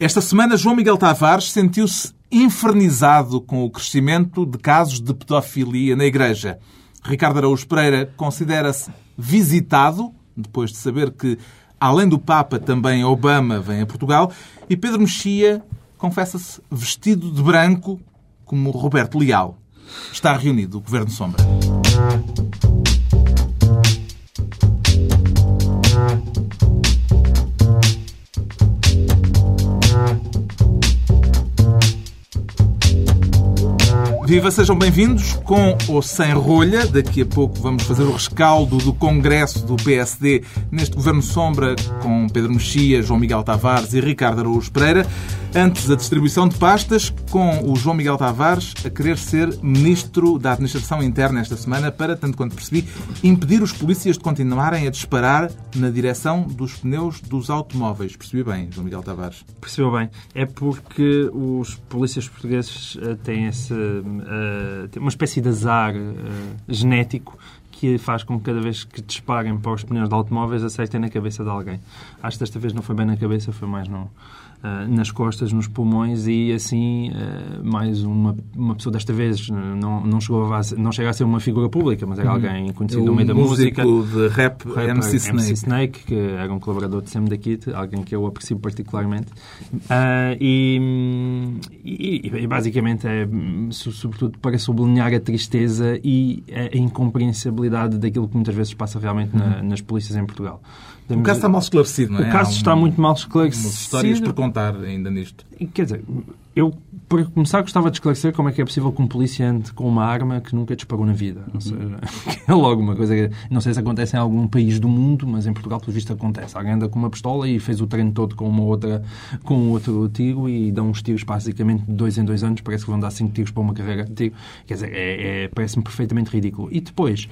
Esta semana, João Miguel Tavares sentiu-se infernizado com o crescimento de casos de pedofilia na Igreja. Ricardo Araújo Pereira considera-se visitado, depois de saber que, além do Papa, também Obama vem a Portugal, e Pedro Mexia confessa-se vestido de branco como Roberto Leal. Está reunido o Governo Sombra. Viva, sejam bem-vindos com ou sem rolha. Daqui a pouco vamos fazer o rescaldo do Congresso do PSD neste Governo Sombra com Pedro Mexia, João Miguel Tavares e Ricardo Araújo Pereira. Antes da distribuição de pastas, com o João Miguel Tavares a querer ser Ministro da Administração Interna esta semana para, tanto quanto percebi, impedir os polícias de continuarem a disparar na direção dos pneus dos automóveis. Percebi bem, João Miguel Tavares? Percebeu bem. É porque os polícias portugueses eh, têm esse uh, uma espécie de azar uh, genético que faz com que cada vez que disparem para os pneus de automóveis acertem na cabeça de alguém. Acho que desta vez não foi bem na cabeça, foi mais no, Uh, nas costas, nos pulmões e assim uh, mais uma, uma pessoa desta vez não, não chegou a, não chega a ser uma figura pública, mas era uhum. alguém conhecido no meio da música. de rap, rapper, MC, Snake. MC Snake, que era um colaborador de Sam da Kid, alguém que eu aprecio particularmente. Uh, e, e, e, basicamente é sobretudo para sublinhar a tristeza e a incompreensibilidade daquilo que muitas vezes passa realmente uhum. na, nas polícias em Portugal. O caso está mal esclarecido, não é? O caso está muito mal esclarecido. Umas histórias por contar ainda nisto. Quer dizer, eu, para começar, gostava de esclarecer como é que é possível que um polícia ande com uma arma que nunca disparou na vida. Ou seja, é logo uma coisa que não sei se acontece em algum país do mundo, mas em Portugal, pelo visto, acontece. Alguém anda com uma pistola e fez o treino todo com uma outra, com outro tiro e dão uns tiros basicamente de dois em dois anos. Parece que vão dar cinco tiros para uma carreira de tiro. Quer dizer, é, é parece-me perfeitamente ridículo. E depois de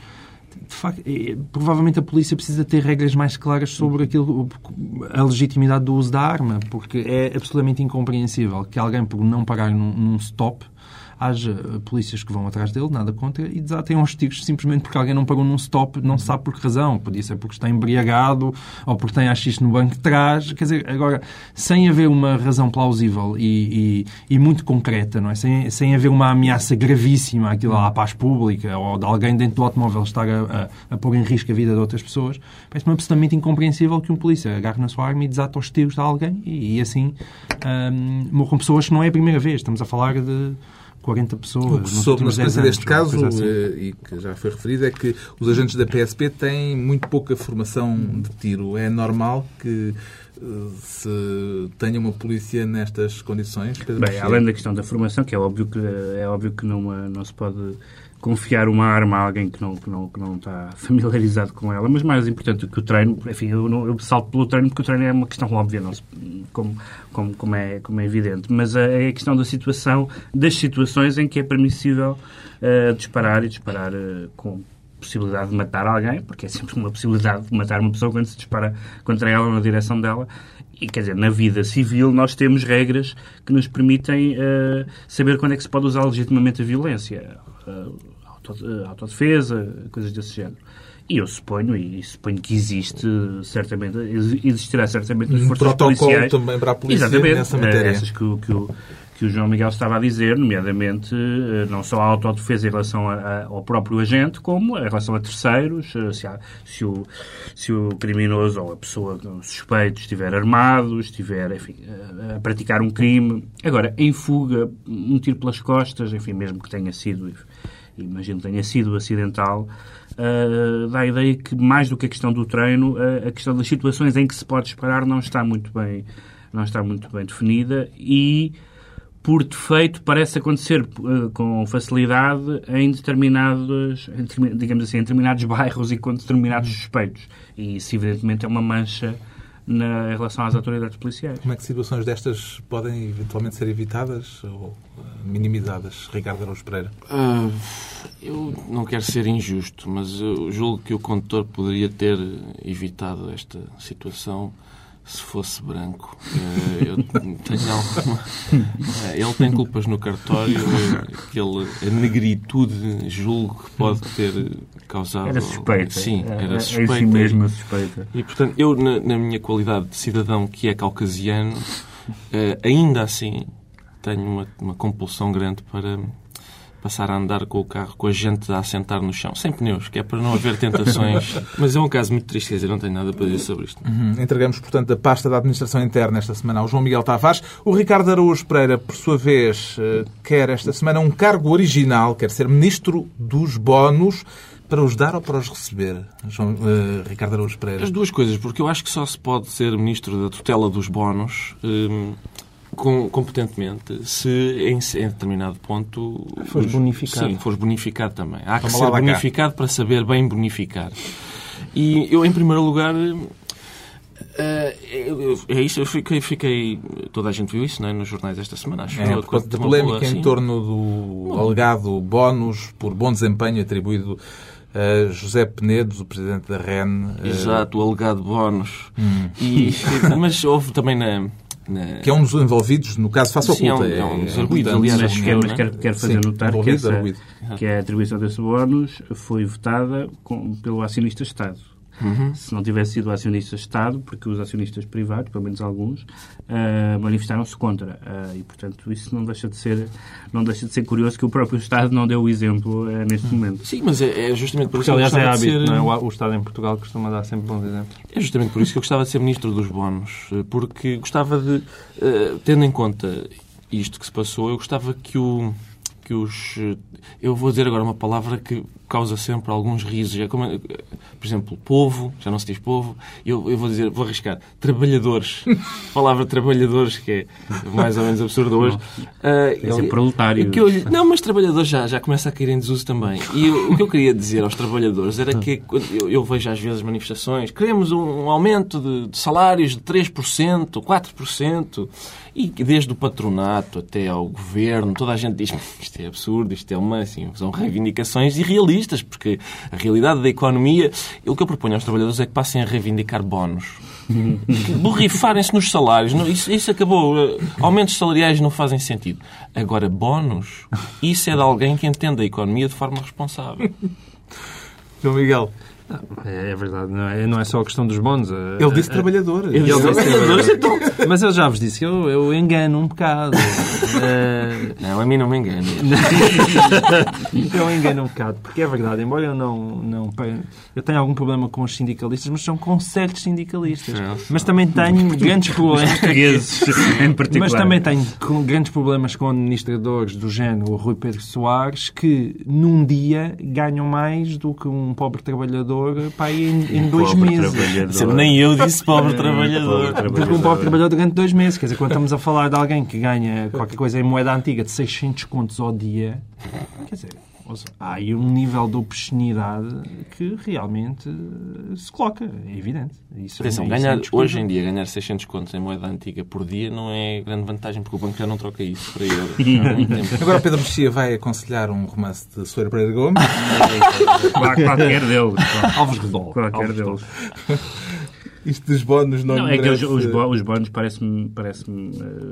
facto, é, provavelmente a polícia precisa ter regras mais claras sobre aquilo, a legitimidade do uso da arma, porque é absolutamente incompreensível que alguém, por não parar num, num stop, haja polícias que vão atrás dele, nada contra, e desatem aos tiros simplesmente porque alguém não pagou num stop, não sabe por que razão. Podia ser porque está embriagado ou porque tem AX no banco de trás. Quer dizer, agora, sem haver uma razão plausível e, e, e muito concreta, não é? Sem, sem haver uma ameaça gravíssima àquilo à paz pública ou de alguém dentro do automóvel estar a, a, a pôr em risco a vida de outras pessoas, parece-me absolutamente incompreensível que um polícia agarre na sua arma e desate aos tiros de alguém e, e assim um, morram pessoas que não é a primeira vez. Estamos a falar de 40 pessoas. O que soube na sequência deste caso, assim. Eh, e que já foi referido, é que os agentes da PSP têm muito pouca formação de tiro. É normal que eh, se tenha uma polícia nestas condições? Pedro Bem, além da questão da formação, que é óbvio que, é óbvio que não, não se pode confiar uma arma a alguém que não, que não, que não está familiarizado com ela, mas mais importante do que o treino, enfim, eu, não, eu salto pelo treino porque o treino é uma questão óbvia, não como, como, como, é, como é evidente, mas é a questão da situação, das situações em que é permissível uh, disparar e disparar uh, com possibilidade de matar alguém, porque é sempre uma possibilidade de matar uma pessoa quando se dispara contra ela ou na direção dela. E, quer dizer, na vida civil nós temos regras que nos permitem uh, saber quando é que se pode usar legitimamente a violência. Uh, autodefesa, coisas desse género. E eu suponho, e suponho que existe, certamente, existirá certamente um forças protocolo policiais. também para a polícia Exatamente, nessa matéria. Essas que, que, o, que o João Miguel estava a dizer, nomeadamente eh, não só a autodefesa em relação a, a, ao próprio agente, como em relação a terceiros, eh, se, há, se, o, se o criminoso ou a pessoa suspeito estiver armado, estiver, enfim, a, a praticar um crime. Agora, em fuga, um tiro pelas costas, enfim, mesmo que tenha sido imagino que tenha sido acidental, uh, dá a ideia que, mais do que a questão do treino, uh, a questão das situações em que se pode disparar não está muito bem, não está muito bem definida e, por defeito, parece acontecer uh, com facilidade em determinados, em, digamos assim, em determinados bairros e com determinados suspeitos. E isso, evidentemente, é uma mancha na, em relação às autoridades policiais. Como é que situações destas podem eventualmente ser evitadas ou uh, minimizadas, Ricardo Araújo Pereira? Uh, eu não quero ser injusto, mas eu julgo que o condutor poderia ter evitado esta situação se fosse branco. Eh, eu tenho alguma... Eh, ele tem culpas no cartório, aquele, a negritude julgo que pode ter causado... Era suspeita. Sim, era suspeita. É si mesmo suspeita. E, portanto, eu, na, na minha qualidade de cidadão que é caucasiano, Eh, ainda assim, tenho uma, uma compulsão grande para passar a andar com o carro com a gente a assentar no chão, sem pneus, que é para não haver tentações. Mas é um caso muito triste, quer dizer, não tenho nada para dizer sobre isto. Hum, Entregamos, portanto, a pasta da Administração Interna esta semana ao João Miguel Tavares. O Ricardo Araújo Pereira, por sua vez, eh, quer esta semana um cargo original, quer ser Ministro dos Bónus, para os dar ou para os receber? João, eh, Ricardo Araújo Pereira. As duas coisas, porque eu acho que só se pode ser Ministro da tutela dos bónus hum, com- competentemente se em, em determinado ponto... Fores bonificado. Sim, fores bonificado também. Há que Toma ser da cá. bonificado para saber bem bonificar. E eu, em primeiro lugar... eh, é isso, eu fiquei, fiquei. Toda a gente viu isso não é? nos jornais esta semana, acho É, por causa da polémica boa, em torno do alegado bónus por bom desempenho atribuído a José Penedo, o Presidente da REN. eh, Exato, o alegado bónus. E, mas houve também na. Na- Que é um dos envolvidos, no caso, faça Sim, é um- oculta. é um dos arguídos, aliás, Mas Sim, quero, mas é? quero, quero fazer Sim, notar que, essa, que a atribuição desse bónus foi votada com- pelo acionista-Estado. Uhum. Se não tivesse sido o acionista-Estado, porque os acionistas privados, pelo menos alguns, ah, manifestaram-se contra. Ah, e, portanto, isso não deixa, de ser, não deixa de ser curioso que o próprio Estado não deu o exemplo ah, neste momento. Sim, mas é, é justamente por Porque, isso aliás, que eu é gostava de hábito, ser. não é? O- Estado em Portugal costuma dar sempre bons exemplos. É justamente por isso que eu gostava de ser Ministro dos Bónus, porque gostava de, tendo em conta isto que se passou, eu gostava que o que os eu vou dizer agora uma palavra que causa sempre alguns risos. É como, eh, por exemplo povo já não se diz povo eu, eu vou dizer vou arriscar trabalhadores. A palavra trabalhadores que é mais ou menos absurda hoje. Ah, Tem que ser eu- proletários. o que eu- não, mas trabalhadores já, já começa a cair em desuso também. E eu- o que eu queria dizer aos trabalhadores era que quando eu, eu vejo às vezes manifestações, queremos um, um aumento de, de salários de 3%, 4%, e desde o patronato até ao governo, toda a gente diz isto é absurdo, isto é uma, assim, são reivindicações irrealistas, porque a realidade da economia, o que eu proponho aos trabalhadores é que passem a reivindicar bónus. Borrifarem-se nos salários. Isso, isso acabou. Uh, Aumentos salariais não fazem sentido. Agora, bónus, isso é de alguém que entende a economia de forma responsável. João Miguel, É, é verdade, não é, não é só a questão dos bónus. é- ele disse trabalhador. Ele disse Trabalhadores, então. Mas eu já vos disse, eu, eu engano um bocado. Eh, Não, a mim não me engano. eu engano um bocado, porque é verdade, embora eu não, não. Eu tenho algum problema com os sindicalistas, mas são com certos sindicalistas. Sim, Mas também tenho grandes problemas. Portugueses, em particular. Mas também tenho grandes problemas com administradores do género o Rui Pedro Soares que num dia ganham mais do que um pobre trabalhador pá, aí em, em dois meses. trabalhador. Nem eu disse pobre trabalhador. pobre Do que um pobre trabalhador durante dois meses. Quer dizer, quando estamos a falar de alguém que ganha qualquer coisa em moeda antiga de 600 contos ao dia, quer dizer, seja, há aí um nível de obscenidade que realmente eh, se coloca, é evidente. Isso, Atenção, isso é ganhar, indiscutível. hoje em dia, ganhar 600 contos em moeda antiga por dia não é grande vantagem, porque o banco já não troca isso para euros. Agora Pedro Mexia vai aconselhar um romance de Soeira Pereira Gomes. Qualquer deles. Alves Redol. Qualquer Redol. deles. Isto dos bónus não, Não, é que os, merece- os, bónus parece-me parece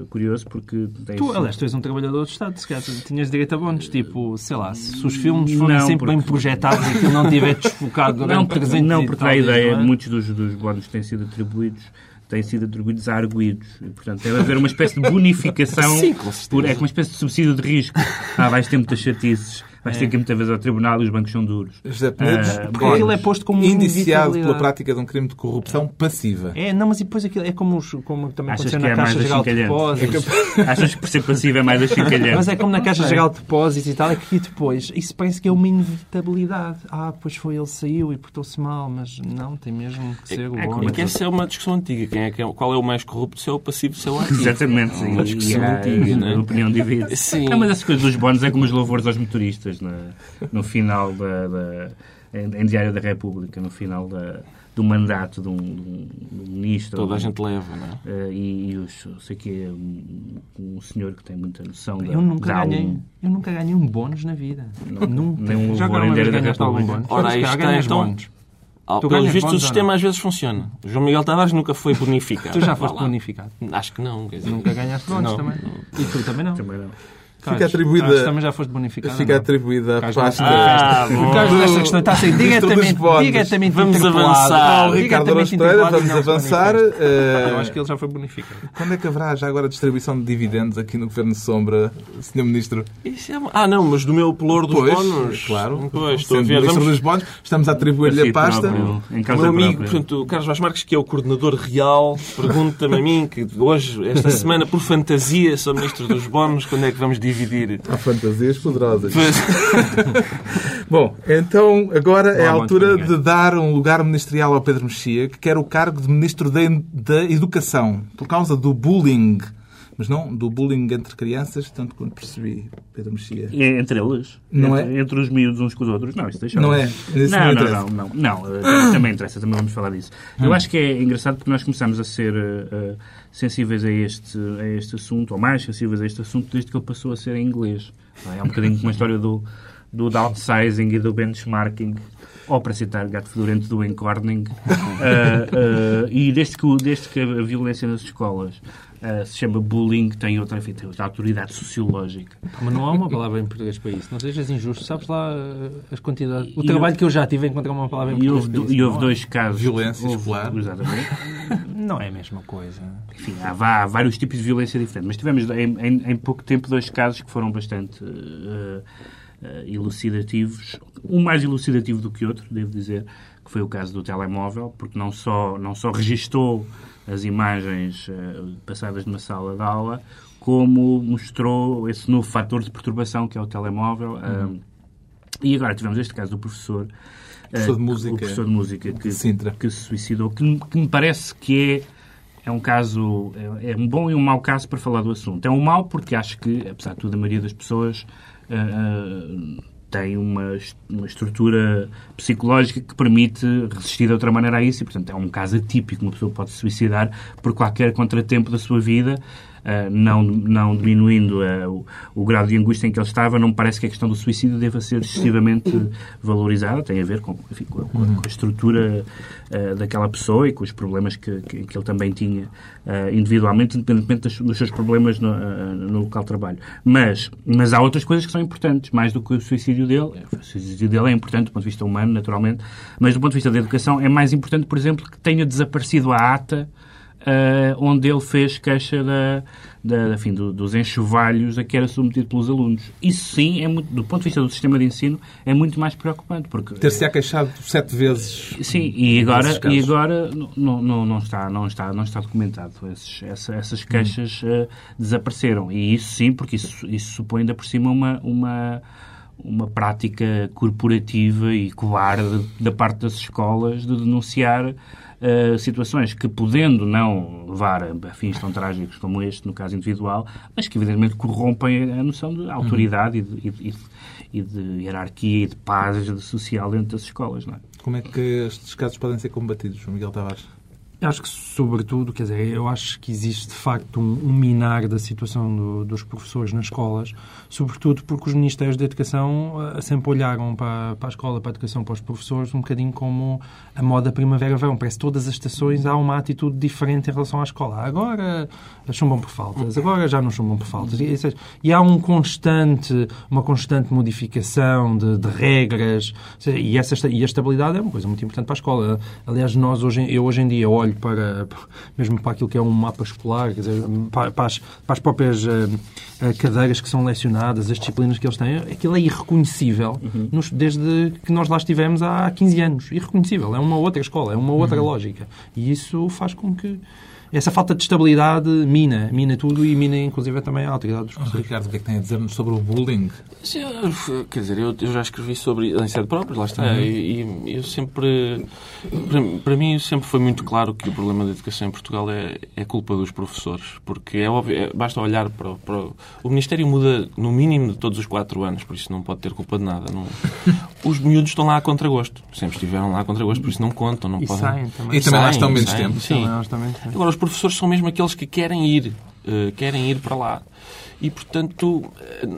curioso porque tem Tu, aliás, tu és um trabalhador do Estado, se calhar tinhas direito a bónus. Tipo, sei lá, se os filmes forem Não, sempre bem porque- projetados e aquilo não tiver desfocado durante não, porque, 300 não, porque a ideia, não é? muitos dos, dos bónus têm sido atribuídos têm sido atribuídos a arguídos. E, portanto, deve haver uma espécie de bonificação. Sim, por, é uma espécie de subsídio de risco. Ah, vais ter muitas chatices. Vais ter que ir muitas vezes ao tribunal e os bancos são duros. José Penedo, Ah, Porque aquilo é posto como indiciado pela prática de um crime de corrupção passiva. É, não, mas e depois aquilo é como, os, como também Achas aconteceu que na é Caixa Geral de? Depósitos. Achas que por ser passivo é mais achincalhante? Mas é como na Caixa Geral de Depósitos e tal, é que depois isso parece que é uma inevitabilidade. Ah, pois foi, ele saiu e portou-se mal, mas não, tem mesmo que ser o é como homem. É que essa é uma discussão antiga. Quem é, que é- qual é o mais corrupto, se é o passivo, se é o ativo. Exatamente, É sim. uma discussão antiga, não é? Opinião divide. Sim. Não, mas essas coisas dos bónus é como os louvores aos motoristas na- no final da, da- em, em Diário da República, no final da- do mandato de um, de um- de um ministro. Toda a gente leva, não é? eh, e, e os, sei que é um, um senhor que tem muita noção da, Eu nunca da ganhei, um- eu nunca ganhei um bónus na vida. nunca. nem um Já Diário da República. bónus? Ora, aí está, ganhas então. bónus. Ah, ganhas vistos, o bónus sistema não? às vezes funciona. O João Miguel Tavares nunca foi bonificado. Tu já foste bonificado. Acho que não. Quer dizer, Nunca ganhaste bónus Não, também. não. E tu também não. Também não. Fica atribuída, Carlos, também já foste bonificado. fica não? atribuída a pasta. Ah, bom. Carlos, nesta questão, está a ser Ministro dos diretamente, diretamente Vamos avançar. Ao Ricardo Arasteira, vamos avançar. Eh, Eu acho que ele já foi bonificado. Quando é que haverá já agora distribuição de dividendos aqui no Governo Sombra, Sr. Ministro? Isso é- Ah, não, mas do meu pelouro dos Pois, bónus. claro. Pois, estou a ver. Ministro Vamos... dos Bónus, estamos a atribuir-lhe Assim a pasta. próprio, em meu amigo, própria. portanto, o Carlos Vaz Marques, que é o coordenador real, pergunta-me a mim que hoje, esta semana, por fantasia, sou ministro dos bónus, quando é que vamos dividir? Há fantasias poderosas. Pois- Bom, então agora é a altura de dar um lugar ministerial ao Pedro Mexia, que quer o cargo de Ministro da, Educação, por causa do bullying. Mas não do bullying entre crianças, tanto quanto percebi, Pedro Mexia. É Entre eles? Não entre, é? entre os miúdos uns com os outros? Não, isso deixa Não é? Isso não não, não, não, não, não. eh, Também interessa, também vamos falar disso. Eu acho que é engraçado porque nós começamos a ser eh, sensíveis a este, a este assunto, ou mais sensíveis a este assunto, desde que ele passou a ser em inglês. É um bocadinho como a história do, do downsizing e do benchmarking, ou para citar Gato Fedorento do encorning. Eh, eh, e desde que, desde que a violência nas escolas eh, se chama bullying, tem outra, enfim, tem outra autoridade sociológica. Mas não há uma palavra em português para isso. Não sejas injusto. Sabes lá uh, as quantidades... O E trabalho eu- que eu já tive a encontrar uma palavra em E português houve, para do- isso. e houve dois casos. Violência houve, escolar. Exatamente. Não é a mesma coisa. Enfim, há, há vários tipos de violência diferentes. Mas tivemos em, em- em pouco tempo dois casos que foram bastante elucidativos. Um mais elucidativo do que outro, devo dizer, que foi o caso do telemóvel, porque não só, não só registou as imagens eh, passadas numa sala de aula, como mostrou esse novo fator de perturbação que é o telemóvel. eh, e agora tivemos este caso do professor. eh, Professor de música. O professor de música que, que se suicidou, que, que me parece que é, é um caso, é, é um bom e um mau caso para falar do assunto. É um mau porque acho que, apesar de tudo, a maioria das pessoas tem uma, uma estrutura psicológica que permite resistir de outra maneira a isso e, portanto, é um caso atípico. Uma pessoa pode se suicidar por qualquer contratempo da sua vida, não, não diminuindo ah, o, o grau de angústia em que ele estava, não me parece que a questão do suicídio deva ser excessivamente valorizada. Tem a ver com, enfim, com, a, com a- estrutura ah, daquela pessoa e com os problemas que, que, que ele também tinha individualmente, independentemente dos, dos seus problemas no, no local de trabalho. Mas, mas há outras coisas que são importantes, mais do que o suicídio dele. O suicídio dele é importante do ponto de vista humano, naturalmente, mas do ponto de vista da educação é mais importante, por exemplo, que tenha desaparecido a ata eh, onde ele fez queixa da, da, enfim, do- dos enxovalhos a que era submetido pelos alunos. Isso sim, é muito, do ponto de vista do sistema de ensino, é muito mais preocupante. Porque, Ter-se-á queixado sete vezes. Sim, e agora, e agora não, não, não, está, não, está, não está documentado. Esses, essa- essas queixas eh, desapareceram. E isso sim, porque isso, isso supõe ainda por cima uma, uma, uma prática corporativa e covarde da parte das escolas de denunciar eh, situações que, podendo não levar a, fins tão trágicos como este, no caso individual, mas que evidentemente corrompem a noção de autoridade e, de, e de- e de hierarquia e de paz social dentro das escolas. Não é? Como é que estes casos podem ser combatidos, Miguel Tavares? Acho que, sobretudo, quer dizer, eu acho que existe de facto um, um minar da situação do- dos professores nas escolas, sobretudo porque os Ministérios da Educação ah, sempre olharam para, para a escola, para a educação, para os professores, um bocadinho como a moda primavera-verão. Parece que todas as estações há uma atitude diferente em relação à escola. Agora chumbam por faltas, agora já não chumbam por faltas. E, isso é- e há um constante, uma constante modificação de, de regras, seja, e, essa, e a estabilidade é uma coisa muito importante para a escola. Aliás, nós hoje, eu hoje em dia olho para, mesmo para aquilo que é um mapa escolar, quer dizer, para, para as, para as próprias eh, cadeiras que são lecionadas, as disciplinas que eles têm, aquilo é irreconhecível nos- desde que nós lá estivemos há 15 anos. Irreconhecível. É uma outra escola, é uma outra lógica. E isso faz com que essa falta de estabilidade mina, mina tudo e mina inclusive também a autoridade dos professores. Ricardo, o que é que tem a dizer-nos sobre o bullying? Sim, eu- Quer dizer, eu, eu já escrevi sobre em sede própria, lá está, e, e eu sempre. Para, para mim, sempre foi muito claro que o problema da educação em Portugal é, é culpa dos professores, porque é óbvio, é- basta olhar para, o- para o. O Ministério muda no mínimo de todos os quatro anos, por isso não pode ter culpa de nada. não- os miúdos estão lá a contragosto, sempre estiveram lá a contragosto, por isso não contam, não E podem. saem também. E também lá Saem, estão menos saem, tempo. Sim. Também. Agora, os professores são mesmo aqueles que querem ir, eh, querem ir para lá. E, portanto, eh,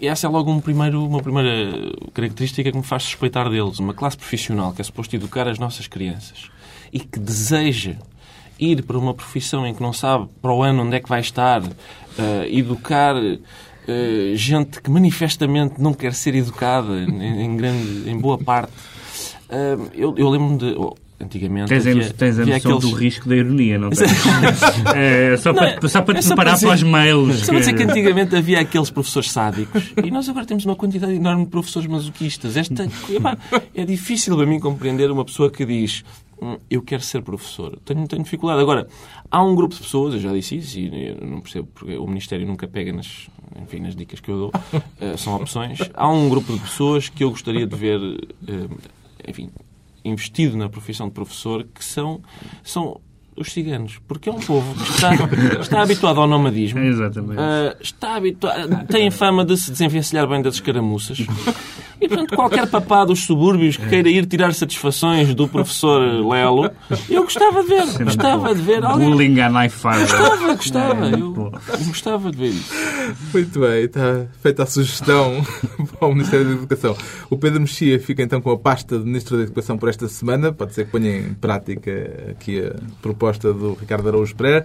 essa é logo um primeiro, uma primeira característica que me faz suspeitar deles. Uma classe profissional que é suposto educar as nossas crianças e que deseja ir para uma profissão em que não sabe para o ano onde é que vai estar, eh, educar eh, gente que manifestamente não quer ser educada, em, grande, em boa parte. Eh, eu eu lembro-me de. Antigamente. Tens a, havia- tens a noção aqueles- do risco da ironia, não tens? É, só, para, só para é te só preparar dizer- para os mails. Só para dizer que antigamente havia aqueles professores sádicos e nós agora temos uma quantidade enorme de professores masoquistas. Esta, epá, é difícil para mim compreender uma pessoa que diz "Hum, eu quero ser professor. Tenho, tenho dificuldade. Agora, há um grupo de pessoas, eu já disse isso e não percebo porque o Ministério nunca pega nas, enfim, nas dicas que eu dou, eh, são opções. Há um grupo de pessoas que eu gostaria de ver, eh, enfim, investido na profissão de professor, que são, são os ciganos. Porque é um povo que está, está habituado ao nomadismo. Exatamente. Ah, está habituado, tem fama de se desenvencilhar bem das escaramuças. E, portanto, qualquer papá dos subúrbios que queira ir tirar satisfações do professor Lelo, eu gostava de ver. Gostava de ver alguém. Bullying à fight. Gostava, gostava. É, Eu. Gostava de ver isso. Muito bem, está feita a sugestão para o Ministério da Educação. O Pedro Mexia fica então com a pasta de Ministro da Educação por esta semana. Pode ser que ponha em prática aqui a proposta do Ricardo Araújo Pereira.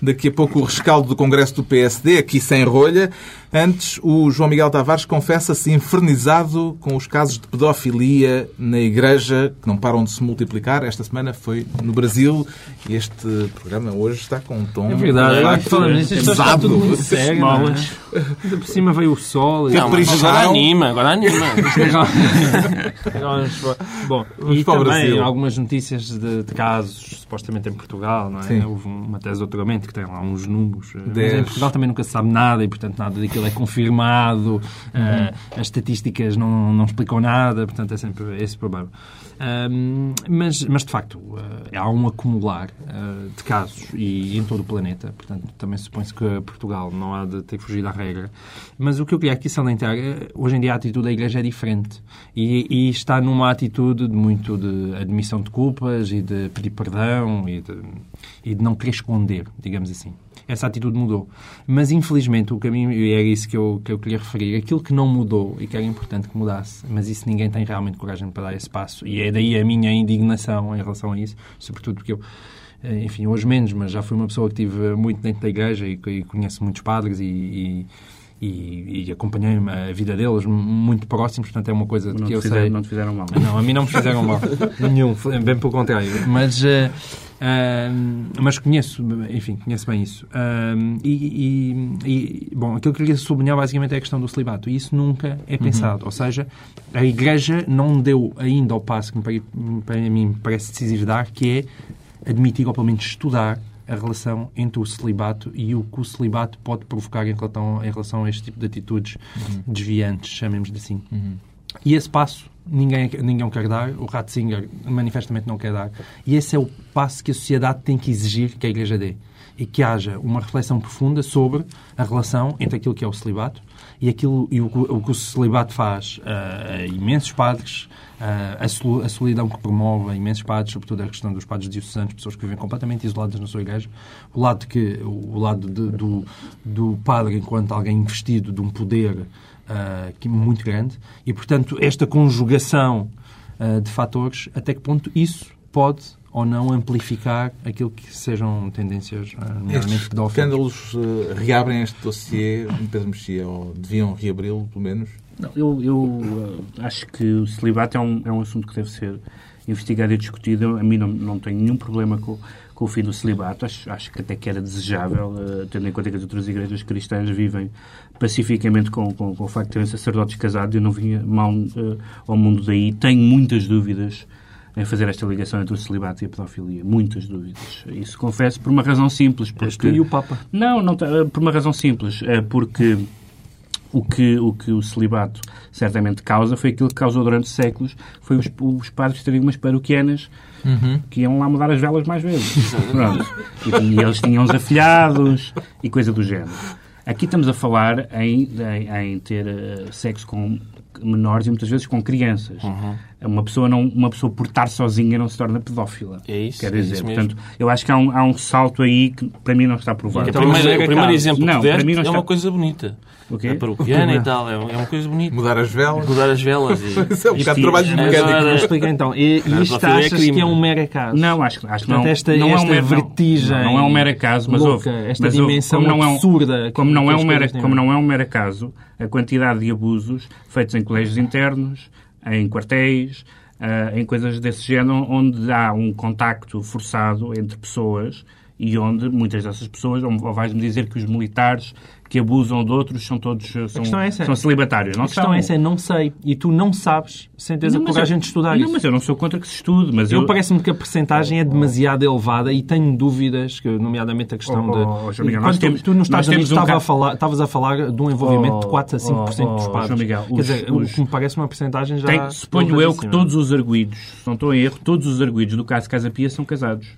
Daqui a pouco o rescaldo do Congresso do PSD, aqui sem rolha. Antes, o João Miguel Tavares confessa-se infernizado com os casos de pedofilia na Igreja, que não param de se multiplicar. Esta semana foi no Brasil e este programa hoje está com um tom É verdade, que falamos nisso, isto está tudo muito sério. é? Ainda por cima veio o sol. e- Não, agora anima, agora anima. Para- Bom, Vamos e também algumas notícias de, de casos, supostamente em Portugal, não é? Sim. Houve uma tese de doutoramento que tem lá uns números. eh, Mas em Portugal também nunca se sabe nada e, portanto, nada daquilo é confirmado. eh, as estatísticas não, não explicam nada, portanto, é sempre esse problema. Mas, mas, de facto, eh, há um acumular eh, de casos e em todo o planeta. Portanto, também supõe-se que Portugal não há de ter fugido à regra. Mas o que eu queria aqui salientar, hoje em dia a atitude da Igreja é diferente. E, e está numa atitude de muito de admissão de culpas e de pedir perdão e de, e de não querer esconder, digamos assim. Essa atitude mudou. Mas, infelizmente, o caminho, e era isso que eu, que eu queria referir, aquilo que não mudou e que era importante que mudasse, mas isso ninguém tem realmente coragem para dar esse passo. E é daí a minha indignação em relação a isso, sobretudo porque eu, eh, enfim, hoje menos, mas já fui uma pessoa que estive muito dentro da igreja e, e conheço muitos padres e, e, e, acompanhei a vida deles muito próximos, portanto é uma coisa Não que eu fizeram, sei. não te fizeram mal. Não, a mim não me fizeram mal. Nenhum, bem pelo contrário. Mas, ah, mas conheço, enfim, conheço bem isso. E, e- e, bom, aquilo que eu queria sublinhar basicamente é a questão do celibato. E isso nunca é pensado. Ou seja, a Igreja não deu ainda ao passo que me pare- para mim parece decisivo dar, que é admitir ou pelo menos estudar a relação entre o celibato e o que o celibato pode provocar em relação, em relação a este tipo de atitudes desviantes, chamemos-lhe assim. E esse passo ninguém, ninguém quer dar, o Ratzinger manifestamente não quer dar. E esse é o passo que a sociedade tem que exigir que a Igreja dê. E que haja uma reflexão profunda sobre a relação entre aquilo que é o celibato e, aquilo, e o, o que o celibato faz a, a imensos padres, solu- a solidão que promove a imensos padres, sobretudo a questão dos padres diocesanos, pessoas que vivem completamente isoladas na sua igreja, o lado, que, o lado de- do, do padre enquanto alguém investido de um poder que- muito grande e, portanto, esta conjugação ah, de fatores, até que ponto isso pode ou não amplificar aquilo que sejam tendências, ah, nomeadamente Estes escândalos eh, reabrem este dossiê, Pedro Mexia, ou deviam reabri-lo, pelo menos? Não, eu eu, eh, acho que o celibato é um, é um assunto que deve ser investigado e discutido. A mim não, não tenho nenhum problema com, com o fim do celibato. Acho, acho que até que era desejável, eh, tendo em conta que as outras igrejas cristãs vivem pacificamente com, com, com o facto de terem sacerdotes casados. Eu não vinha mal eh, ao mundo daí. Tenho muitas dúvidas em fazer esta ligação entre o celibato e a pedofilia. Muitas dúvidas. Isso confesso por uma razão simples. Porque... e o Papa. Não, não, tá- por uma razão simples. É porque o que, o que o celibato certamente causa foi aquilo que causou durante séculos, foi os, os padres terem umas paroquianas que iam lá mudar as velas mais vezes. Pronto. E, e eles tinham os afilhados e coisa do género. Aqui estamos a falar em, em, em ter eh, sexo com menores e muitas vezes com crianças. Uma pessoa não uma pessoa por estar sozinha não se torna pedófila. É isso, Quer é dizer, isso mesmo. portanto, eu acho que há um, há um salto aí que para mim não está provado. O Então, primeiro, mas era o primeiro caso. exemplo Não, que para deste mim não é está- uma coisa bonita. O quê? A paroquiana e tal, é é uma coisa bonita. Mudar as velas? Mudar as velas e... Isso é um bocado de trabalho Agora- mecânico. Explica então. E, e Não, isto é achas crime, que é um é? mero caso? Não, acho, acho que não, Portanto, esta- não é um esta mero, não. vertigem Não, não é um mero caso, mas louca, houve. esta mas houve, dimensão como é absurda como não é um mero, coisas como não é um mero acaso, a quantidade de abusos feitos em colégios internos, em quartéis, ah, em coisas desse género, onde há um contacto forçado entre pessoas e onde muitas dessas pessoas, ou vais-me dizer que os militares que abusam de outros são todos são, questão é essa. são celibatários. Não A questão são. é essa, é não sei. E tu não sabes, sem teres a Não, mas coragem eu- de estudar não, isso. mas eu não sou contra que se estude, mas Eu eu... parece-me que a percentagem é demasiado elevada e tenho dúvidas, que, nomeadamente a questão Oh, de... oh, oh, João Miguel, Quando tu- temos- tu nos Estados Unidos um estava a falar, estavas a falar de um envolvimento de Oh, 4 a 5% oh, dos oh, padres. Miguel, Quer os- dizer, os- o que me parece uma percentagem já... Tem, suponho eu que todos os arguidos, se não estou em erro, todos os arguidos do caso Casa Pia são casados.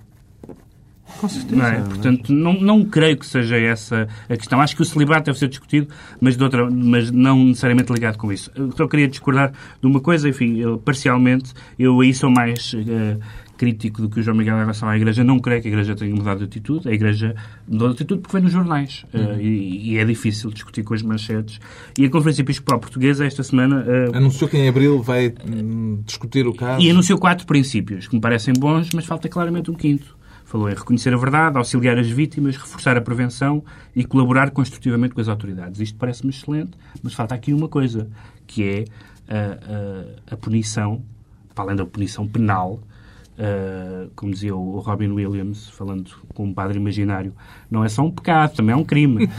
Com certeza. Não é? Portanto, não, não creio que seja essa a questão. Acho que o celibato deve ser discutido, mas, de outra, mas não necessariamente ligado com isso. Eu só queria discordar de uma coisa, enfim, eu, parcialmente, eu aí sou mais eh, crítico do que o João Miguel em relação à Igreja. Não creio que a Igreja tenha mudado de atitude. A Igreja mudou de atitude porque vem nos jornais. eh, e, e é difícil discutir com as manchetes. E a Conferência Episcopal Portuguesa, esta semana, eh, Anunciou que em abril vai hum, discutir o caso. e anunciou quatro princípios que me parecem bons, mas falta claramente um quinto. Falou em reconhecer a verdade, auxiliar as vítimas, reforçar a prevenção e colaborar construtivamente com as autoridades. Isto parece-me excelente, mas falta aqui uma coisa, que é a, a- a punição, para além da punição penal, Uh, como dizia o Robin Williams, falando com um padre imaginário, não é só um pecado, também é um crime. Uh,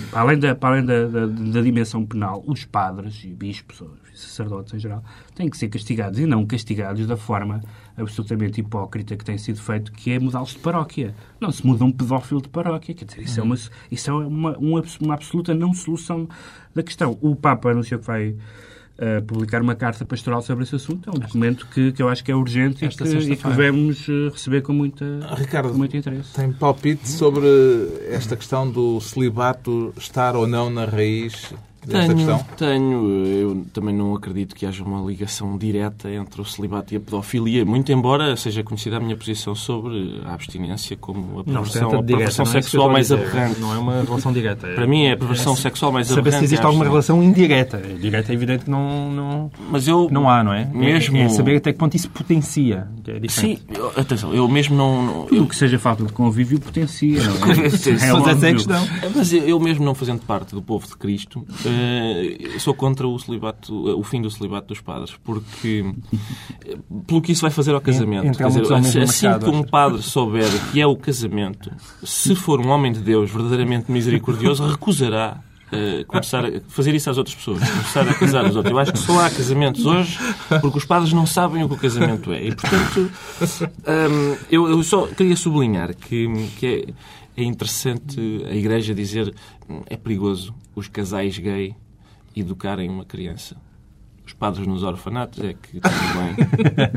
uh, para além, da, para além da, da- da dimensão penal, os padres e bispos, ou sacerdotes em geral, têm que ser castigados e não castigados da forma absolutamente hipócrita que tem sido feito, que é mudá-los de paróquia. Não se muda um pedófilo de paróquia. Quer dizer, isso é uma, isso é uma, uma, uma absoluta não solução da questão. O Papa anunciou que vai a publicar uma carta pastoral sobre esse assunto. É um documento que, que eu acho que é urgente e Esta que, e que devemos eh, receber com, muita, Ricardo, com muito interesse. Tem palpite sobre esta questão do celibato estar ou não na raiz desta Tenho, questão? tenho. Eu também não acredito que haja uma ligação direta entre o celibato e a pedofilia, muito embora seja conhecida a minha posição sobre a abstinência como a Não, perversão, a direta, perversão não é isso que eu sexual a mais aberrante. Não é uma relação direta. Para mim é a perversão sexual mais Saber aberrante. se existe alguma relação indireta. Direta é evidente que não, não, Mas eu... não há, não é? É- Mesmo- É, saber até que ponto isso potencia. Que é Sim, atenção, eu mesmo não... não- Tudo eu, o que seja falta de convívio potencia. Não é? É Mas essa é a questão. Mas eu- eu mesmo não fazendo parte do povo de Cristo, eh, sou contra o celibato, eh, o fim do celibato dos padres, porque eh, pelo que isso vai fazer ao casamento. Entra dizer, assim que um padre souber que é o casamento, se for um homem de Deus verdadeiramente misericordioso, recusará eh, começar a fazer isso às outras pessoas, começar a casar os outros. Eu acho que só há casamentos hoje porque os padres não sabem o que o casamento é. E, portanto, hum, eu, eu só queria sublinhar que, que é, interessante a Igreja dizer hum, é perigoso os casais gay educarem uma criança. Os padres nos orfanatos é que tudo bem. Tudo bem.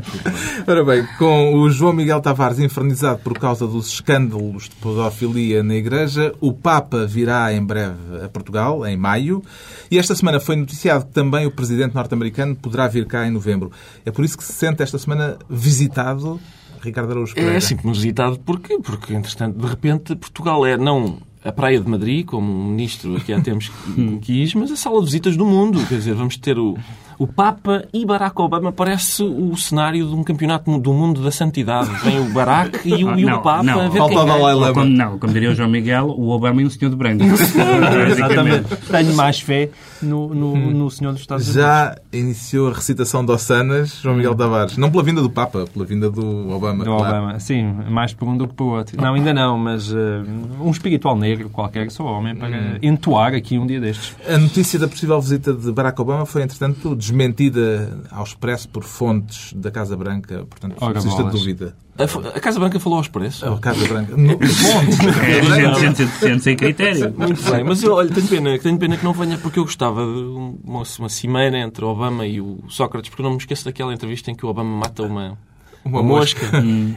Ora bem, com o João Miguel Tavares infernizado por causa dos escândalos de pedofilia na Igreja, o Papa virá em breve a Portugal, em maio, e esta semana foi noticiado que também o presidente norte-americano poderá vir cá em novembro. É por isso que se sente esta semana visitado Ricardo Araújo Pereira. É assim visitado porquê? Porque, entretanto, de repente, Portugal é não a Praia de Madrid, como o ministro aqui há tempos quis, mas a sala de visitas do mundo. Quer dizer, vamos ter o, o Papa e Barack Obama. Parece o cenário de um campeonato do mundo da santidade. Vem o Barack e o, Ah, e o não, Papa não. a ver Falta quem o Dalai ganha. Como, não, como diria o João Miguel, o Obama e o Senhor de Branco. Exatamente. Tenho mais fé no, no, no Senhor dos Estados Unidos. Já iniciou a recitação de Ossanas, João Miguel Tavares. Não pela vinda do Papa, pela vinda do Obama. Do claro. Obama, sim, mais por um do que por outro. Não, ainda não, mas eh, um espiritual negro qualquer, sou homem para entoar aqui um dia destes. A notícia da possível visita de Barack Obama foi, entretanto, desmentida ao expresso por fontes da Casa Branca. Portanto, Ora, existe dúvida. A, a Casa Branca falou ao expresso. A Casa Branca. No, fontes É, gente, gente, gente sem critério. Muito bem, mas eu olha, tenho pena, tenho pena que não venha porque eu gostava de uma, uma cimeira entre o Obama e o Sócrates, porque eu não me esqueço daquela entrevista em que o Obama mata uma, Uma mosca.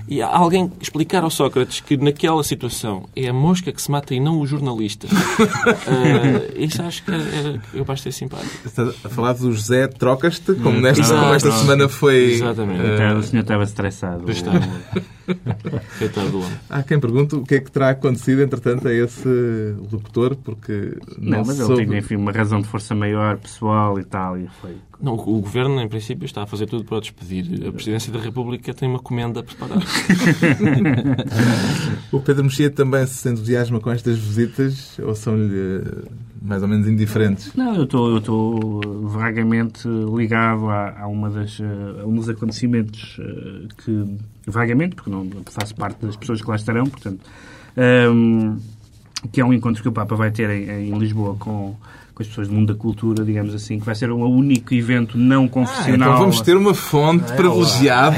E há alguém explicar ao Sócrates que naquela situação é a mosca que se mata e não o jornalista. Ah, isso acho que era, era capaz de ser simpático. Está a falar do José Trocas-te, como, nesta, Exato. como esta semana foi. Exatamente. eh, Então, O senhor estava estressado. Está. Coitado do homem. Há quem pergunte o que é que terá acontecido, entretanto, a esse locutor, porque não, Não, mas se ele soube... tinha, enfim, uma razão de força maior, pessoal e tal, e foi... Não, o o governo, em princípio, está a fazer tudo para o despedir. A presidência da República tem uma comenda a preparar. O Pedro Mexia também se entusiasma com estas visitas ou são-lhe eh, mais ou menos indiferentes? Não, eu estou eu estou vagamente ligado a, a uma das, eh, a um dos acontecimentos eh, que, vagamente, porque não faço parte das pessoas que lá estarão, portanto, ehm, que é um encontro que o Papa vai ter em, em Lisboa com, com as pessoas do mundo da cultura, digamos assim, que vai ser um único evento não Ah, confessional. então vamos ter uma fonte privilegiada.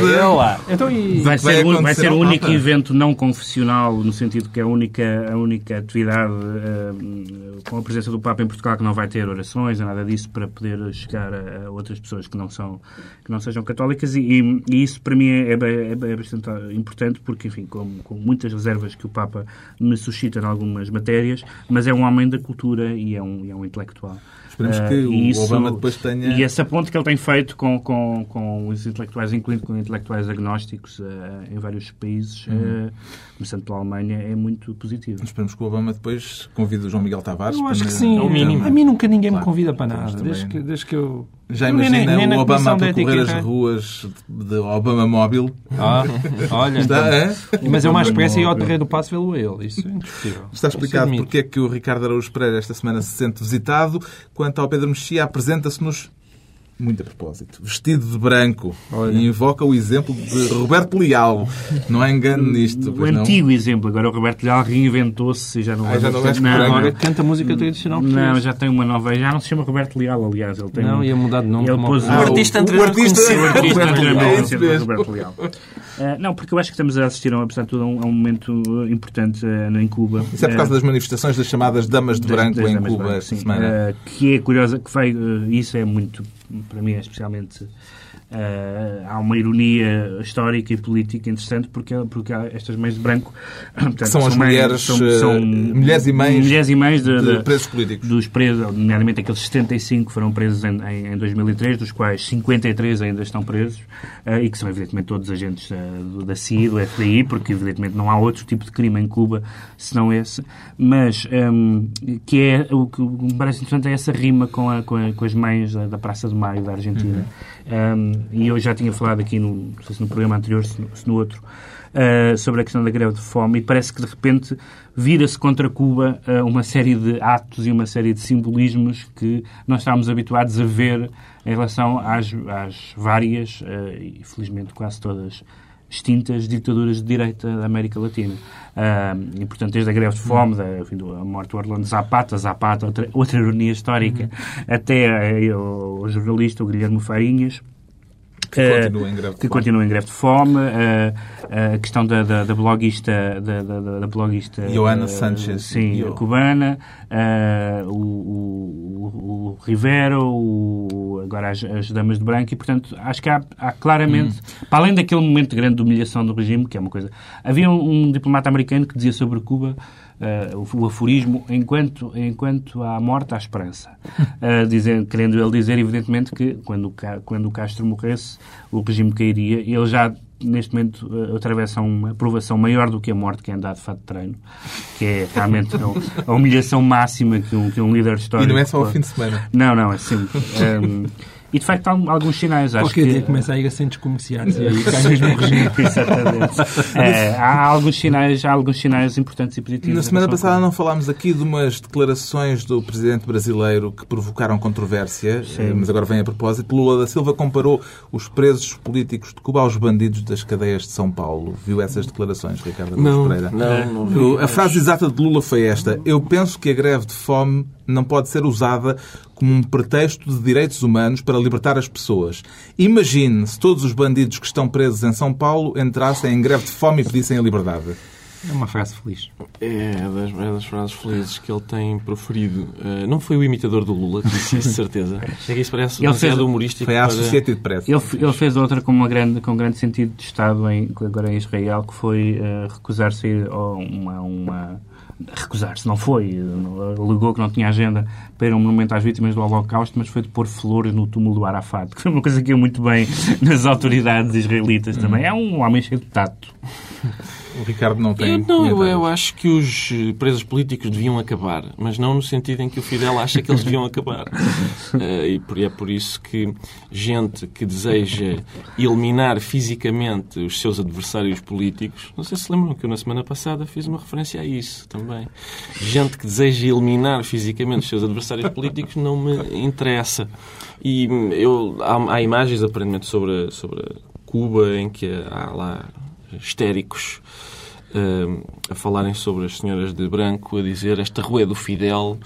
Então, e... Vai vai ser, um- vai acontecer ser o único Papa. evento não confessional, no sentido que é a única, a única atividade eh, com a presença do Papa em Portugal que não vai ter orações, nada disso, para poder chegar a, a outras pessoas que não, são, que não sejam católicas. E, e- e isso, para mim, é, é- é bastante importante, porque, enfim, com, com muitas reservas que o Papa me suscita em algumas matérias, mas é um homem da cultura e é um, e é um intelectual. toi. Esperemos Eh, que e o isso- Obama depois tenha. E essa ponte que ele tem feito com, com, com os intelectuais, incluindo com intelectuais agnósticos eh, em vários países, Uhum. eh, começando pela Alemanha, é muito positivo. Esperemos que o Obama depois convide o João Miguel Tavares. Eu acho para- que sim. É o mínimo. A mim nunca ninguém Claro. me convida para nada. Desde que, desde que eu... Já nem- imagina nem na o Obama a percorrer as ruas de Obama Móvel. Ah, olha, Está, então. hã? Mas eu mais depressa ia ao Terreiro do Passo vê-lo a ele. Isso é indiscutível. Está explicado porque é que o Ricardo Araújo Pereira esta semana se sente visitado. Quanto ao Pedro Mexia, apresenta-se-nos muito a propósito. Vestido de branco. Olha. E invoca o exemplo de Roberto Leal. Não há engano nisto. O pois não? antigo exemplo, agora o Roberto Leal reinventou-se e já não Ah, já não não, branco. Agora canta música tradicional não, já tem uma nova. Já não se chama Roberto Leal, aliás. Ele tem Não, um- ia mudar de nome. Ele como pôs o- Ah, artista o anteriormente artista- conhecido. O artista Roberto Leal, anteriormente é mesmo. Roberto Leal. Eh, não, porque eu acho que estamos a assistir, apesar de tudo, a um, a um momento eh, importante eh, em Cuba. Isso é por causa das manifestações das chamadas Damas de das- Branco das em Cuba branco, esta semana. Que é curiosa, que vai, isso é muito, para mim é especialmente, eh, há uma ironia histórica e política interessante porque, porque há estas mães de branco portanto, São as mães- mulheres, eh, mulheres e mães mulheres e mães de, de de- presos políticos. dos presos, nomeadamente aqueles 75 que foram presos em, em, em 2003, dos quais 53 ainda estão presos, eh, e que são evidentemente todos agentes do- da CIA, do FBI, porque evidentemente não há outro tipo de crime em Cuba senão esse, mas ehm, que é o que me parece interessante é essa rima com, a- com, a- com as mães da, da Praça de Maio da Argentina. Ehm, e eu já tinha falado aqui no, se no programa anterior, se no, se no outro, uh, sobre a questão da greve de fome. E parece que de repente vira-se contra Cuba uh, uma série de atos e uma série de simbolismos que nós estávamos habituados a ver em relação às, às várias, uh, e felizmente quase todas, extintas ditaduras de direita da América Latina. Uh, e, portanto, desde a greve de fome, da, enfim, do- a morte do Orlando Zapata, Zapata, outra, outra ironia histórica, até uh, o, o jornalista, o Guilherme Farinhas, Que eh, continua em greve de que fome. continua em greve de fome, eh, a questão da, da, da bloguista, da, da, da- bloguista eh, Sanchez. sim, Io. cubana, eh, o, o, o Rivero, o, agora as, as damas de branco, e portanto acho que há, há claramente, Hum. para além daquele momento grande de humilhação do regime, que é uma coisa. Havia um, um diplomata americano que dizia sobre Cuba. Eh, o, aforismo enquanto, enquanto há morte há esperança. Eh, dizendo, querendo ele dizer evidentemente que quando, quando o Castro morresse o regime cairia. Ele já neste momento eh, atravessa uma aprovação maior do que a morte que é andar de fato de treino que é realmente a, humilhação máxima que um, que um líder E histórico não é só ao fim de semana. não, não, é sempre. um, e de facto há alguns sinais acho Qualquer que dia começa a ir a centros comerciais e cai mesmo o regime. Exatamente. É, há alguns sinais, há alguns sinais importantes e positivos. Na em semana passada não falámos aqui de umas declarações do presidente brasileiro que provocaram controvérsia, eh, mas agora vem a propósito. Lula da Silva comparou os presos políticos de Cuba aos bandidos das cadeias de São Paulo. Viu essas declarações, Ricardo Não, Pereira? não, não vi. A frase exata de Lula foi esta. Eu penso que a greve de fome não pode ser usada como um pretexto de direitos humanos para libertar as pessoas. Imagine se todos os bandidos que estão presos em São Paulo entrassem em greve de fome e pedissem a liberdade. É uma frase feliz. É das, é das frases felizes que ele tem proferido. Eh, não foi o imitador do Lula que disse isso, de certeza. É que isso parece Ele fez- humorístico. Foi à para- Associated Press. Ele, ele fez outra com, uma grande, com um grande sentido de Estado em, agora em Israel, que foi eh, recusar-se a ir a uma, uma recusar-se, não foi. Alegou que não tinha agenda para um monumento às vítimas do Holocausto, mas foi de pôr flores no túmulo do Arafat, que foi uma coisa que ia muito bem nas autoridades israelitas também. É um homem cheio de tato. O Ricardo não tem. Eu, não, eu, eu acho que os eh, presos políticos deviam acabar, mas não no sentido em que o Fidel acha que eles deviam acabar. Eh, e é por isso que gente que deseja eliminar fisicamente os seus adversários políticos, não sei se lembram que eu na semana passada fiz uma referência a isso também. Gente que deseja eliminar fisicamente os seus adversários políticos não me interessa. E hum, eu, há, há imagens aparentemente sobre, sobre Cuba em que há lá histéricos eh, a falarem sobre as senhoras de branco, a dizer esta rua é do Fidel.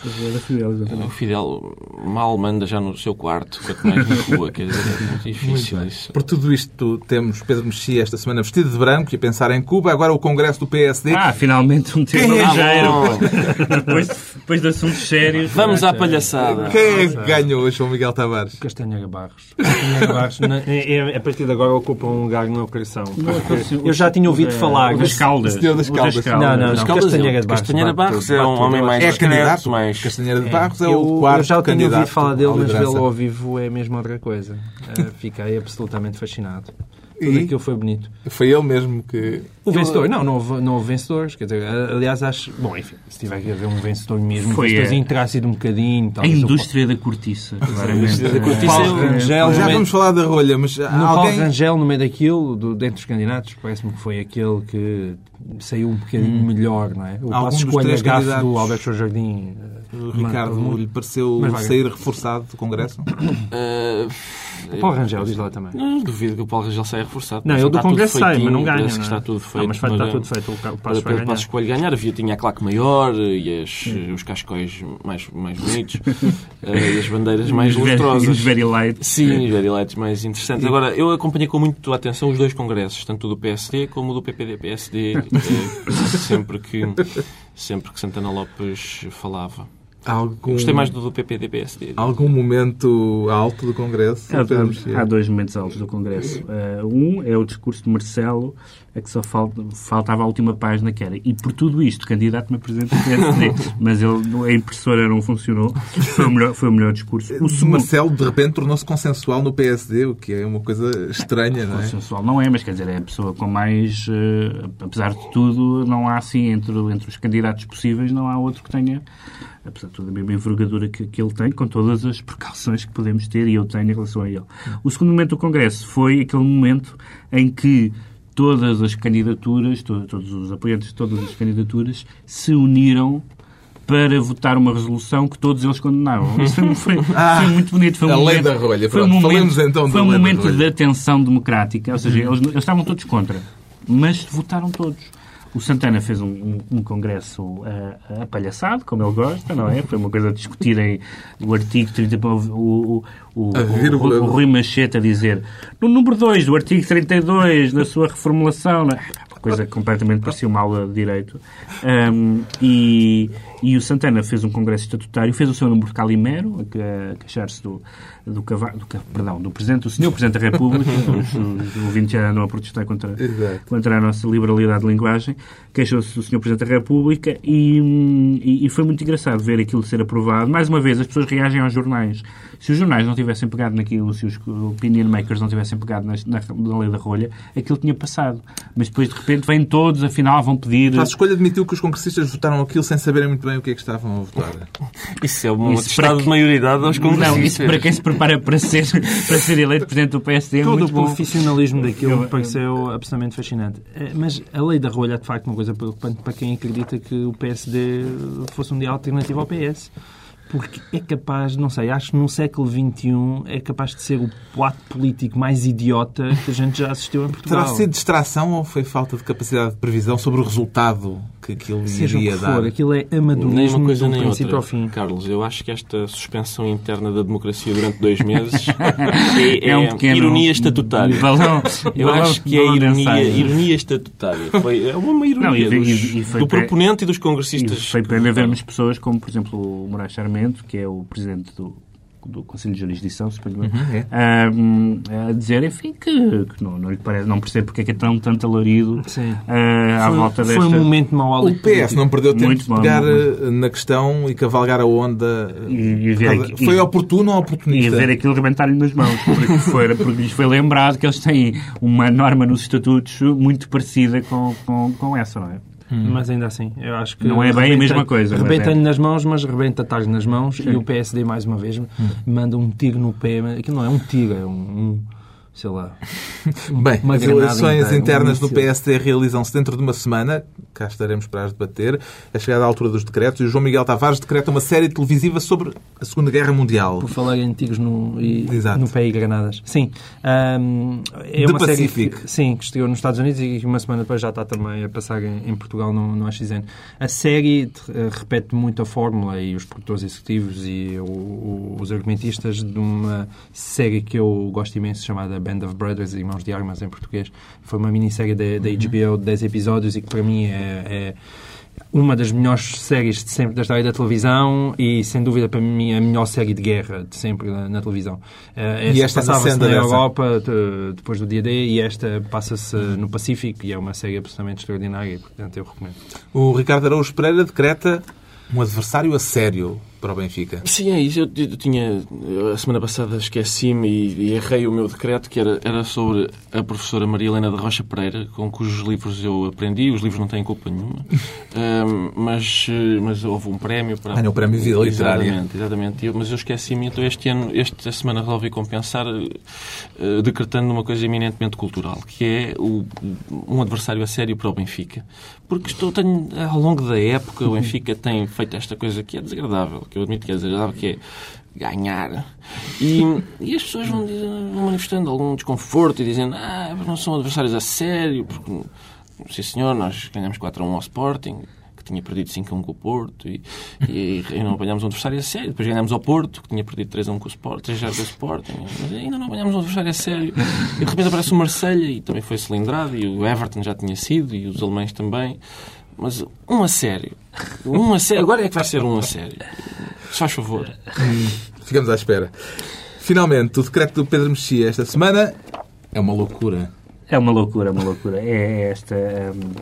O Fidel mal manda já no seu quarto, quanto mais na rua, quer dizer, é muito difícil isso. Por tudo isto, temos Pedro Mexia esta semana vestido de branco e a pensar em Cuba. Agora o Congresso do PSD. Ah, finalmente um tema Quem é? ligeiro. depois, depois de assuntos sérios. Vamos à palhaçada. Quem é que ganhou hoje, João Miguel Tavares? Castanheira Barros. Castanheira Barros, na- é- é- a partir de agora, ocupa um lugar no meu coração. porque Eu já tinha ouvido falar. Das mas- caldas. Senhor das Caldas. Não, não, Mas não. Caldas, Castanheira de Barros. Castanheira Barros é um homem mais É candidato. mais... Castanheira de Barros é o Eu, quarto eu já tinha ouvido falar dele, mas vê-lo ao vivo é mesmo outra coisa. Eh, fiquei absolutamente fascinado. Tudo E? aquilo foi bonito. Foi ele mesmo que... O vencedor, não, não houve, não houve vencedores. Quer dizer, aliás, acho. Bom, enfim, se tiver que haver um vencedor mesmo, Foi, vencedorzinho é. terá sido um bocadinho. A talvez o- indústria da cortiça, claramente. indústria da cortiça Paulo é- Rangel, Já vamos falar da rolha, mas No alguém... Paulo Rangel, no meio daquilo, do, dentro dos candidatos, parece-me que foi aquele que saiu um bocadinho melhor, não é? O Algum passo dos escolha três candidatos- do Alberto Jardim. eh, Ricardo lhe pareceu sair reforçado do Congresso? Eh, O Paulo Rangel, diz lá também. Não duvido que o Paulo Rangel saia reforçado. Não, que do tudo Congresso sai, mas não ganha. Parece não que é? está tudo feito. Não, mas vai- está eh, tudo feito. O Passos vai ganhar. escolho ganhar, havia tinha a claque maior e as, os cascóis mais, mais bonitos eh, e as bandeiras mais lustrosas. os very light. Sim, os very lights mais interessantes. Agora, eu acompanhei com muito atenção os dois congressos, tanto o do PSD como o do PPD-PSD, eh, sempre, que, sempre que Santana Lopes falava. Algum, Gostei mais do do PPD-PSD. algum momento alto do Congresso? Há, há- dois momentos altos do Congresso. Eh, um é o discurso de Marcelo, a que só falta- faltava a última página, que era e por tudo isto, candidato-me a presidente do PSD. Mas ele, a impressora não funcionou. Foi o melhor, foi o melhor discurso. O segundo, Marcelo, de repente, tornou-se consensual no PSD, o que é uma coisa estranha, não é? consensual não é, mas quer dizer, é a pessoa com mais, eh, apesar de tudo, não há assim, entre, entre os candidatos possíveis, não há outro que tenha, apesar de tudo, a mesma envergadura que, que ele tem, com todas as precauções que podemos ter e eu tenho em relação a ele. O segundo momento do Congresso foi aquele momento em que todas as candidaturas, to- todos os apoiantes de todas as candidaturas se uniram para votar uma resolução que todos eles condenavam. Isso foi, foi- foi muito bonito. Foi um a lei momento- da rolha. Foi um momento, então foi um lei momento de atenção democrática. Ou seja, eles, eles estavam todos contra, mas votaram todos. O Santana fez um, um- um congresso ah, apalhaçado, como ele gosta, não é? Foi uma coisa a discutirem o artigo 30, o, o, o, o, Rui Machete a dizer no número 2 do artigo 32, na sua reformulação, é? Coisa que completamente parecia uma aula de direito. Ahm, e, e o Santana fez um congresso estatutário, fez o seu número de Calimero, a que- a queixar-se do, do, cava- do, perdão, do Presidente, do Senhor Presidente da República, os, os ouvintes já andam a protestar contra, Exato. contra a nossa liberalidade de linguagem, queixou-se do Sr. Presidente da República e, e, e foi muito engraçado ver aquilo ser aprovado. Mais uma vez, as pessoas reagem aos jornais. Se os jornais não tivessem pegado naquilo, se os opinion makers não tivessem pegado na, na, na lei da rolha, aquilo tinha passado. Mas depois, de repente, vêm todos, afinal, vão pedir... A escolha admitiu que os congressistas votaram aquilo sem saberem muito bem o que é que estavam a votar. Isso é um Isso atestado para de maioridade aos Não, congressistas. isso para quem se prepara para ser, para ser eleito Presidente do PSD é Todo muito o bom. profissionalismo daquilo Eu- me pareceu absolutamente fascinante. Eh, Mas a lei da rolha é, de facto, uma coisa preocupante para quem acredita que o PSD fosse um dia alternativo ao PS. Porque é capaz, não sei, acho que no século XXI é capaz de ser o plato político mais idiota que a gente já assistiu em Portugal. Terá sido distração ou foi falta de capacidade de previsão sobre o resultado que aquilo Seja o que iria for, dar? aquilo é Nem amadorismo uma coisa do nem princípio outra. ao fim. Carlos, eu acho que esta suspensão interna da democracia durante dois meses é, É um é pequeno ironia estatutária. balão- Eu balão- acho que é ironia, ironia estatutária. Foi, é uma ironia Não, e- dos- e- e foi do pe- proponente e dos E congressistas. foi que pena vermos pessoas como, por exemplo, o Moraes Charmento, que é o presidente do do Conselho de Jurisdição, se Uhum, é. a, a dizer, enfim, que, que não, não lhe parece, não percebe porque é que é tão tanto alarido ah, à Foi, volta foi desta... um momento mau O PS político. não perdeu tempo Muito de pegar eh, na questão e cavalgar a onda. E- e ver aqui- Foi e- oportuno ou E oportunista? ver aquilo rebentar-lhe nas mãos, porque, foi, porque lhes foi lembrado que eles têm uma norma nos estatutos muito parecida com, com, com essa, não é? Mas ainda assim, eu acho que... Não é bem a mesma coisa, mas Rebenta-lhe é. nas mãos, mas rebenta-lhe nas mãos e o PSD, mais uma vez, manda um tiro no pé. Aquilo não é um tiro, é um... um sei lá... Bem, as eleições um internas do. PSD realizam-se dentro de uma semana. Cá estaremos para as debater. É chegada a altura dos decretos e o João Miguel Tavares decreta uma série televisiva sobre a Segunda Guerra Mundial. Por falar em tiros no, e, Exato. no e granadas. Sim. ahm, é The uma série Pacific. que, sim, que estreou nos Estados Unidos e que uma semana depois já está também a passar em, em Portugal no, no AXN. A série eh, repete muito a fórmula e os produtores executivos e o- o- os argumentistas de uma série que eu gosto imenso chamada Band of Brothers, Irmãos de Armas em português. Foi uma minissérie da da HBO de 10 episódios e que para mim é- é uma das melhores séries de sempre da história da televisão e, sem dúvida, para mim, a melhor série de guerra de sempre na, na televisão. Eh, E esta passava-se na? Europa te- depois do dia D e esta passa-se no Pacífico e é uma série absolutamente extraordinária e, portanto, eu recomendo. O Ricardo Araújo Pereira decreta um adversário a sério para o Benfica. Sim, é isso. Eu, eu tinha. a semana passada esqueci-me e, e errei o meu decreto, que era, era sobre a professora Maria Helena de Rocha Pereira, com cujos livros eu aprendi. Os livros não têm culpa nenhuma. Ahm, mas, eh, mas houve um prémio para. Ganhou o prémio Vida Literária. Exatamente, exatamente. Eu- mas eu esqueci-me, então este ano, esta semana resolvi compensar, eh, decretando uma coisa eminentemente cultural, que é o, um adversário a sério para o Benfica. Porque estou, tenho, ao longo da época, o Benfica tem feito esta coisa que é desagradável, que eu admito que é desagradável, que é ganhar. E, e as pessoas vão, vão manifestando algum desconforto e dizendo ah, não são adversários a sério, porque, sim senhor, nós ganhamos 4 a 1 ao Sporting, que tinha perdido 5 a 1 com o Porto, e, e, e não apanhámos um adversário a sério. Depois ganhámos ao Porto, que tinha perdido 3 a 1 com o Sporting, 3 a 0 com o Sporting, mas ainda não apanhámos um adversário a sério. E de repente aparece o Marselha, e também foi cilindrado, e o Everton já tinha sido, e os alemães também. Mas um a sério. Um a sério. Agora é que vai ser um a sério. Se faz favor. Ficamos à espera. Finalmente, o decreto do Pedro Mexia esta semana é uma loucura. É uma loucura, uma loucura. É esta hum,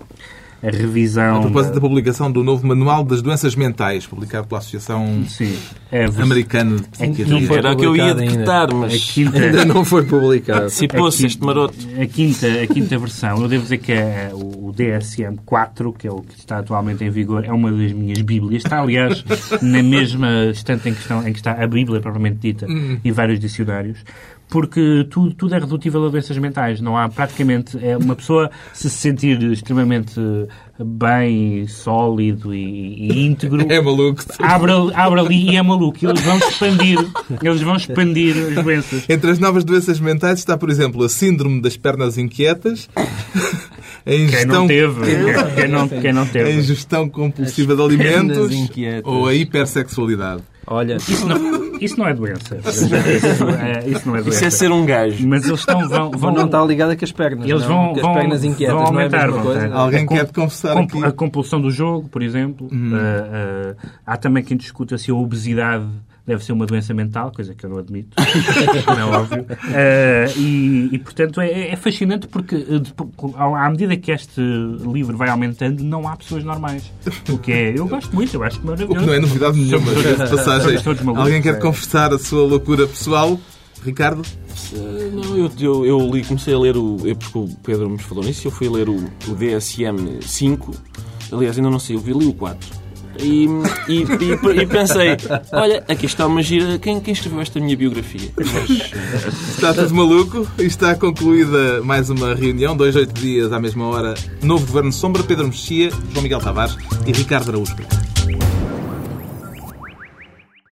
a revisão... A propósito da da- publicação do novo Manual das Doenças Mentais, publicado pela Associação Sim. É Americana de Não Psiquiatria. foi Era o que eu ia ainda. decretar, a mas quinta... Ainda não foi publicado. antecipou-se este maroto. A quinta, a quinta versão, eu devo dizer que é o DSM-4, que é o que está atualmente em vigor, é uma das minhas bíblias. Está, aliás, na mesma estante em que, estão, em que está a Bíblia, propriamente dita, e vários dicionários. Porque tudo, tudo é redutível a doenças mentais. Não há praticamente... É uma pessoa se sentir extremamente bem, sólido e, e íntegro... É maluco. Abre, abre ali e é maluco. Eles vão expandir. Eles vão expandir as doenças. Entre as novas doenças mentais está, por exemplo, a síndrome das pernas inquietas, a Quem ingestão, não teve. Quem não, quem não a teve. ingestão compulsiva de pernas alimentos inquietas. ou a hipersexualidade. Olha, Isso não, isso não é doença. Isso, é, isso não é doença. Isso é ser um gajo. Mas eles estão, vão, vão não estar ligada com as pernas. eles não? vão, as vão, pernas inquietas, vão não é a aumentar. mesma vão coisa. Alguém A com- quer confessar comp- aqui? A compulsão do jogo, por exemplo. Uhum. Uh, uh, há também quem discuta se a obesidade deve ser uma doença mental, coisa que eu não admito. não é óbvio. Uh, e, e, portanto, é, é fascinante porque uh, depo- à medida que este livro vai aumentando, não há pessoas normais. O que é... Eu gosto muito, eu acho que O maravilhoso. que não é novidade nenhuma, todos- passagem. todos Alguém quer é. confessar a sua loucura pessoal? Ricardo? Eh, Não, eu, eu, eu li, comecei a ler o. Eu, porque o Pedro me falou nisso, eu fui ler o, o DSM 5. Aliás, ainda não sei, eu vi, li o 4. E, e, e, e pensei, olha, aqui está uma gira. Quem, quem escreveu esta minha biografia? Mas, Está tudo maluco e está concluída mais uma reunião, dois, oito dias à mesma hora. Novo Governo Sombra, Pedro Mexia, João Miguel Tavares e Ricardo Araújo.